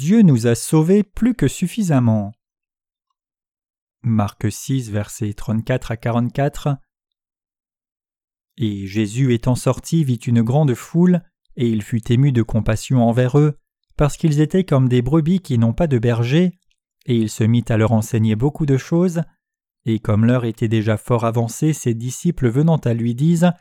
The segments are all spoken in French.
Dieu nous a sauvés plus que suffisamment. Marc 6, versets 34 à 44. Et Jésus étant sorti vit une grande foule, et il fut ému de compassion envers eux, parce qu'ils étaient comme des brebis qui n'ont pas de berger, et il se mit à leur enseigner beaucoup de choses, et comme l'heure était déjà fort avancée, ses disciples venant à lui disent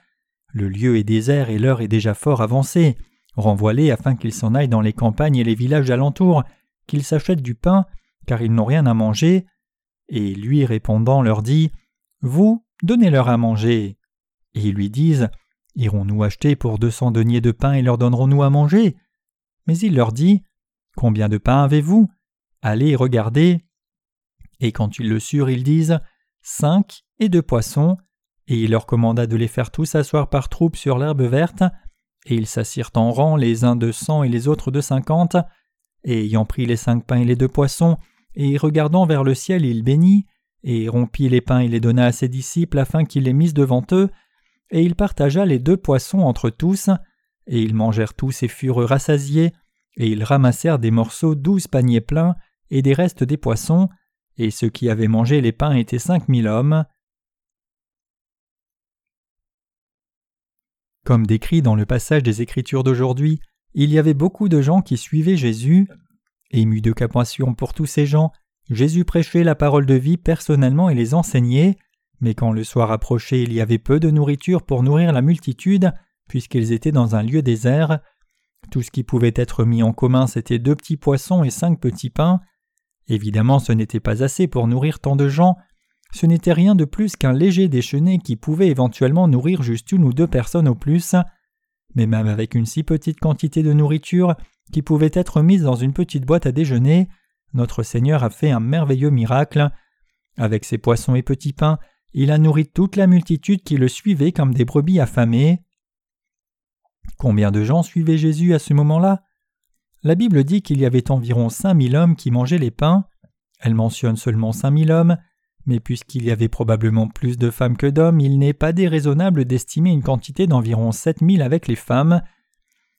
Le lieu est désert et l'heure est déjà fort avancée, renvoie-les afin qu'ils s'en aillent dans les campagnes et les villages alentours, qu'ils s'achètent du pain, car ils n'ont rien à manger. Et lui répondant leur dit Vous, donnez-leur à manger. Et ils lui disent Irons-nous acheter pour deux cents deniers de pain et leur donnerons-nous à manger? Mais il leur dit Combien de pain avez-vous? Allez regarder. Et quand ils le surent, ils disent Cinq et deux poissons. Et il leur commanda de les faire tous asseoir par troupes sur l'herbe verte. Et ils s'assirent en rang, les uns de cent et les autres de cinquante. Et ayant pris les cinq pains et les deux poissons, et regardant vers le ciel, il bénit, et rompit les pains et les donna à ses disciples afin qu'ils les missent devant eux, et il partagea les deux poissons entre tous, et ils mangèrent tous et furent rassasiés, et ils ramassèrent des morceaux douze paniers pleins, et des restes des poissons, et ceux qui avaient mangé les pains étaient cinq mille hommes. Comme décrit dans le passage des Écritures d'aujourd'hui, il y avait beaucoup de gens qui suivaient Jésus. Ému de compassion pour tous ces gens, Jésus prêchait la parole de vie personnellement et les enseignait, mais quand le soir approchait il y avait peu de nourriture pour nourrir la multitude, puisqu'ils étaient dans un lieu désert. Tout ce qui pouvait être mis en commun c'était deux petits poissons et cinq petits pains. Évidemment ce n'était pas assez pour nourrir tant de gens, ce n'était rien de plus qu'un léger déjeuner qui pouvait éventuellement nourrir juste une ou deux personnes au plus. Mais même avec une si petite quantité de nourriture qui pouvait être mise dans une petite boîte à déjeuner, notre Seigneur a fait un merveilleux miracle. Avec ses poissons et petits pains, il a nourri toute la multitude qui le suivait comme des brebis affamées. Combien de gens suivaient Jésus à ce moment-là? La Bible dit qu'il y avait environ cinq mille hommes qui mangeaient les pains. Elle mentionne seulement cinq mille hommes, mais puisqu'il y avait probablement plus de femmes que d'hommes, il n'est pas déraisonnable d'estimer une quantité d'environ sept mille avec les femmes.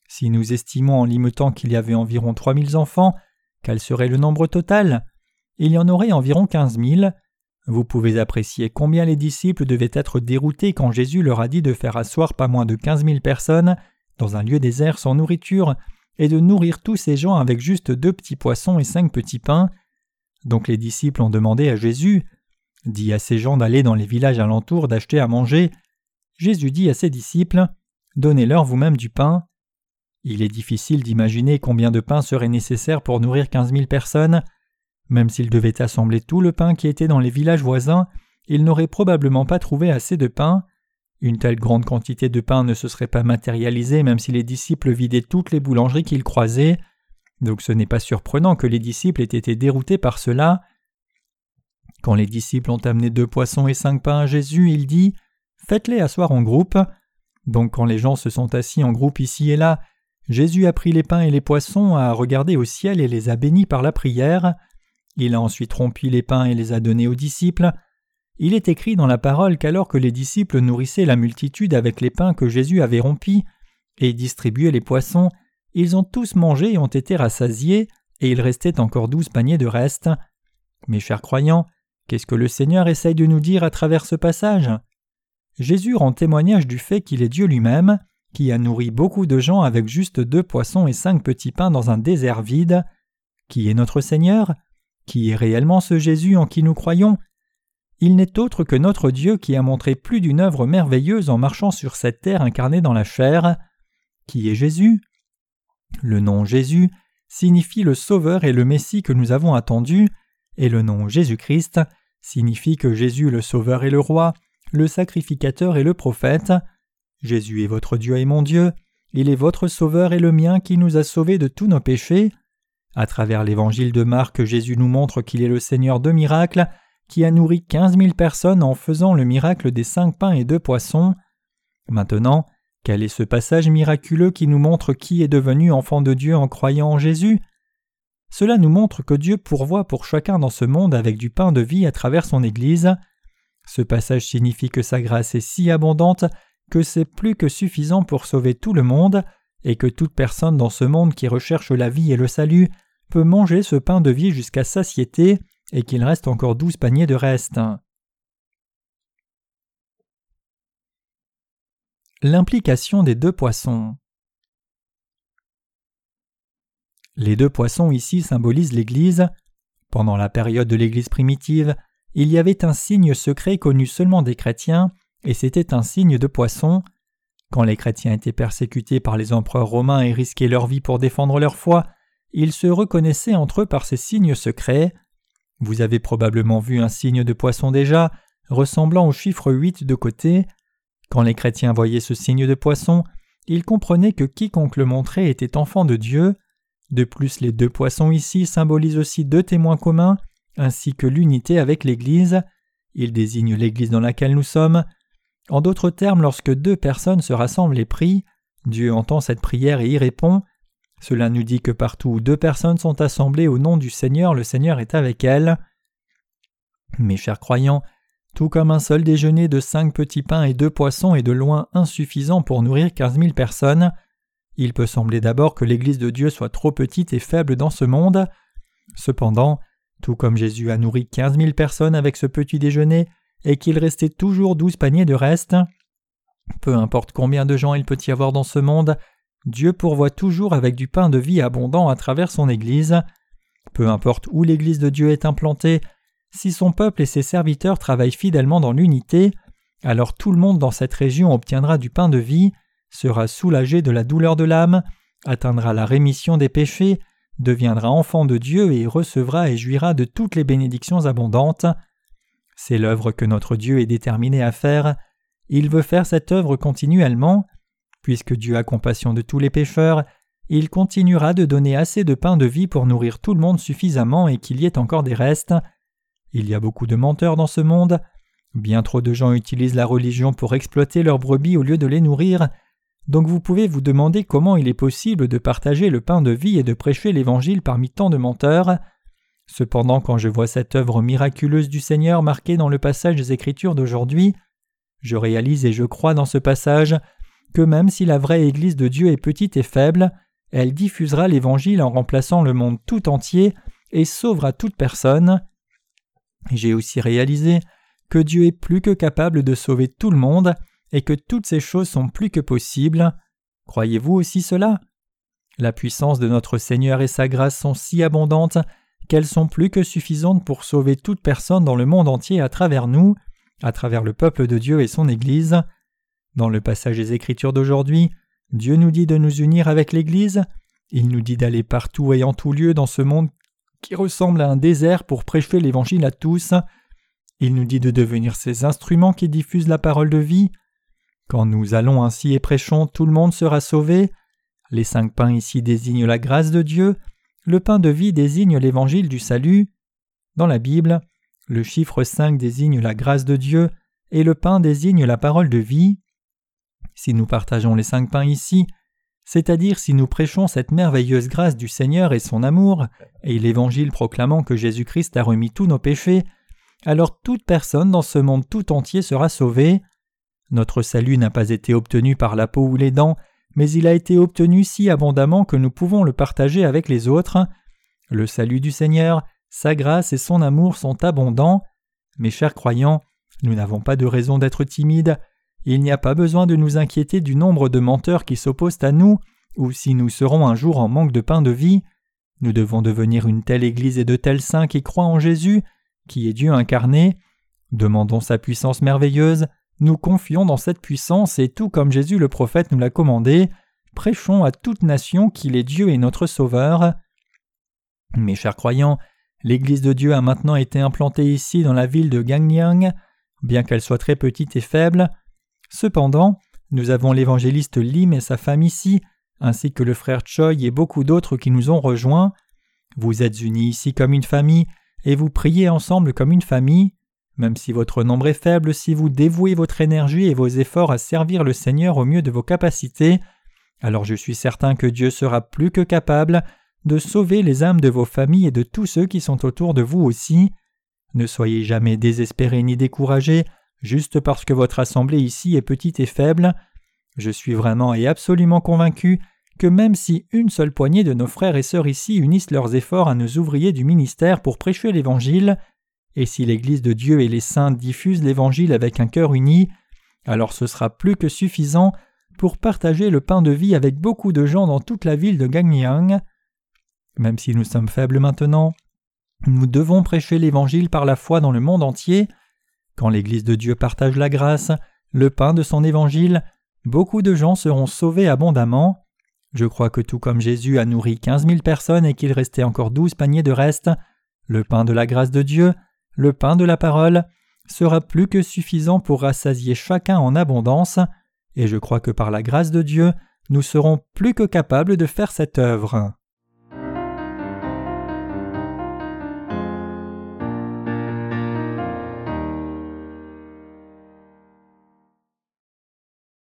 Si nous estimons en limitant qu'il y avait environ trois mille enfants, quel serait le nombre total? Il y en aurait environ quinze mille. Vous pouvez apprécier combien les disciples devaient être déroutés quand Jésus leur a dit de faire asseoir pas moins de quinze mille personnes dans un lieu désert sans nourriture et de nourrir tous ces gens avec juste deux petits poissons et cinq petits pains. Donc les disciples ont demandé à Jésus dit à ces gens d'aller dans les villages alentours d'acheter à manger. Jésus dit à ses disciples Donnez-leur vous-même du pain. Il est difficile d'imaginer combien de pain serait nécessaire pour nourrir quinze mille personnes. Même s'ils devaient assembler tout le pain qui était dans les villages voisins, ils n'auraient probablement pas trouvé assez de pain. Une telle grande quantité de pain ne se serait pas matérialisée même si les disciples vidaient toutes les boulangeries qu'ils croisaient. Donc ce n'est pas surprenant que les disciples aient été déroutés par cela. Quand les disciples ont amené deux poissons et cinq pains à Jésus, il dit Faites-les asseoir en groupe. Donc quand les gens se sont assis en groupe ici et là, Jésus a pris les pains et les poissons, a regardé au ciel et les a bénis par la prière. Il a ensuite rompu les pains et les a donnés aux disciples. Il est écrit dans la parole qu'alors que les disciples nourrissaient la multitude avec les pains que Jésus avait rompis et distribuaient les poissons, ils ont tous mangé et ont été rassasiés, et il restait encore douze paniers de reste. Mes chers croyants, qu'est-ce que le Seigneur essaye de nous dire à travers ce passage? Jésus rend témoignage du fait qu'il est Dieu lui-même, qui a nourri beaucoup de gens avec juste deux poissons et cinq petits pains dans un désert vide. Qui est notre Seigneur? Qui est réellement ce Jésus en qui nous croyons? Il n'est autre que notre Dieu qui a montré plus d'une œuvre merveilleuse en marchant sur cette terre incarnée dans la chair. Qui est Jésus? Le nom Jésus signifie le Sauveur et le Messie que nous avons attendu, et le nom Jésus-Christ signifie que Jésus le Sauveur est le Roi, le Sacrificateur et le Prophète. Jésus est votre Dieu et mon Dieu, il est votre Sauveur et le mien qui nous a sauvés de tous nos péchés. À travers l'évangile de Marc, Jésus nous montre qu'il est le Seigneur de miracles, qui a nourri quinze mille personnes en faisant le miracle des cinq pains et deux poissons. Maintenant, quel est ce passage miraculeux qui nous montre qui est devenu enfant de Dieu en croyant en Jésus? Cela nous montre que Dieu pourvoit pour chacun dans ce monde avec du pain de vie à travers son Église. Ce passage signifie que sa grâce est si abondante que c'est plus que suffisant pour sauver tout le monde, et que toute personne dans ce monde qui recherche la vie et le salut peut manger ce pain de vie jusqu'à satiété et qu'il reste encore douze paniers de reste. L'implication des deux poissons. Les deux poissons ici symbolisent l'Église. Pendant la période de l'Église primitive, il y avait un signe secret connu seulement des chrétiens, et c'était un signe de poisson. Quand les chrétiens étaient persécutés par les empereurs romains et risquaient leur vie pour défendre leur foi, ils se reconnaissaient entre eux par ces signes secrets. Vous avez probablement vu un signe de poisson déjà, ressemblant au chiffre 8 de côté. Quand les chrétiens voyaient ce signe de poisson, ils comprenaient que quiconque le montrait était enfant de Dieu. De plus, les deux poissons ici symbolisent aussi deux témoins communs, ainsi que l'unité avec l'Église. Ils désignent l'Église dans laquelle nous sommes. En d'autres termes, lorsque deux personnes se rassemblent et prient, Dieu entend cette prière et y répond. Cela nous dit que partout où deux personnes sont assemblées au nom du Seigneur, le Seigneur est avec elles. Mes chers croyants, tout comme un seul déjeuner de cinq petits pains et deux poissons est de loin insuffisant pour nourrir quinze mille personnes, il peut sembler d'abord que l'Église de Dieu soit trop petite et faible dans ce monde. Cependant, tout comme Jésus a nourri quinze mille personnes avec ce petit déjeuner, et qu'il restait toujours douze paniers de reste. Peu importe combien de gens il peut y avoir dans ce monde, Dieu pourvoit toujours avec du pain de vie abondant à travers son Église. Peu importe où l'Église de Dieu est implantée, si son peuple et ses serviteurs travaillent fidèlement dans l'unité, alors tout le monde dans cette région obtiendra du pain de vie, sera soulagé de la douleur de l'âme, atteindra la rémission des péchés, deviendra enfant de Dieu et recevra et jouira de toutes les bénédictions abondantes. C'est l'œuvre que notre Dieu est déterminé à faire. Il veut faire cette œuvre continuellement. Puisque Dieu a compassion de tous les pécheurs, il continuera de donner assez de pain de vie pour nourrir tout le monde suffisamment et qu'il y ait encore des restes. Il y a beaucoup de menteurs dans ce monde. Bien trop de gens utilisent la religion pour exploiter leurs brebis au lieu de les nourrir. Donc vous pouvez vous demander comment il est possible de partager le pain de vie et de prêcher l'Évangile parmi tant de menteurs. Cependant, quand je vois cette œuvre miraculeuse du Seigneur marquée dans le passage des Écritures d'aujourd'hui, je réalise et je crois dans ce passage que même si la vraie Église de Dieu est petite et faible, elle diffusera l'Évangile en remplaçant le monde tout entier et sauvera toute personne. J'ai aussi réalisé que Dieu est plus que capable de sauver tout le monde et que toutes ces choses sont plus que possibles. Croyez-vous aussi cela? La puissance de notre Seigneur et sa grâce sont si abondantes qu'elles sont plus que suffisantes pour sauver toute personne dans le monde entier à travers nous, à travers le peuple de Dieu et son Église. Dans le passage des Écritures d'aujourd'hui, Dieu nous dit de nous unir avec l'Église, il nous dit d'aller partout et en tout lieu dans ce monde qui ressemble à un désert pour prêcher l'Évangile à tous, il nous dit de devenir ces instruments qui diffusent la parole de vie. Quand nous allons ainsi et prêchons, tout le monde sera sauvé. Les cinq pains ici désignent la grâce de Dieu, le pain de vie désigne l'évangile du salut. Dans la Bible, le chiffre 5 désigne la grâce de Dieu et le pain désigne la parole de vie. Si nous partageons les cinq pains ici, c'est-à-dire si nous prêchons cette merveilleuse grâce du Seigneur et son amour, et l'Évangile proclamant que Jésus-Christ a remis tous nos péchés, alors toute personne dans ce monde tout entier sera sauvée. Notre salut n'a pas été obtenu par la peau ou les dents, mais il a été obtenu si abondamment que nous pouvons le partager avec les autres. Le salut du Seigneur, sa grâce et son amour sont abondants. Mes chers croyants, nous n'avons pas de raison d'être timides. Il n'y a pas besoin de nous inquiéter du nombre de menteurs qui s'opposent à nous, ou si nous serons un jour en manque de pain de vie. Nous devons devenir une telle Église et de tels saints qui croient en Jésus, qui est Dieu incarné. Demandons sa puissance merveilleuse, nous confions dans cette puissance et tout comme Jésus le prophète nous l'a commandé, prêchons à toute nation qu'il est Dieu et notre Sauveur. Mes chers croyants, l'Église de Dieu a maintenant été implantée ici dans la ville de Gangliang, bien qu'elle soit très petite et faible. Cependant, nous avons l'évangéliste Lim et sa femme ici, ainsi que le frère Choi et beaucoup d'autres qui nous ont rejoints. Vous êtes unis ici comme une famille, et vous priez ensemble comme une famille. Même si votre nombre est faible, si vous dévouez votre énergie et vos efforts à servir le Seigneur au mieux de vos capacités, alors je suis certain que Dieu sera plus que capable de sauver les âmes de vos familles et de tous ceux qui sont autour de vous aussi. Ne soyez jamais désespérés ni découragés juste parce que votre assemblée ici est petite et faible. Je suis vraiment et absolument convaincu que même si une seule poignée de nos frères et sœurs ici unissent leurs efforts à nos ouvriers du ministère pour prêcher l'Évangile, et si l'Église de Dieu et les saints diffusent l'Évangile avec un cœur uni, alors ce sera plus que suffisant pour partager le pain de vie avec beaucoup de gens dans toute la ville de Gangneung. Même si nous sommes faibles maintenant, nous devons prêcher l'Évangile par la foi dans le monde entier. Quand l'Église de Dieu partage la grâce, le pain de son Évangile, beaucoup de gens seront sauvés abondamment. Je crois que tout comme Jésus a nourri quinze mille personnes et qu'il restait encore douze paniers de reste, le pain de la grâce de Dieu, le pain de la parole, sera plus que suffisant pour rassasier chacun en abondance, et je crois que par la grâce de Dieu, nous serons plus que capables de faire cette œuvre.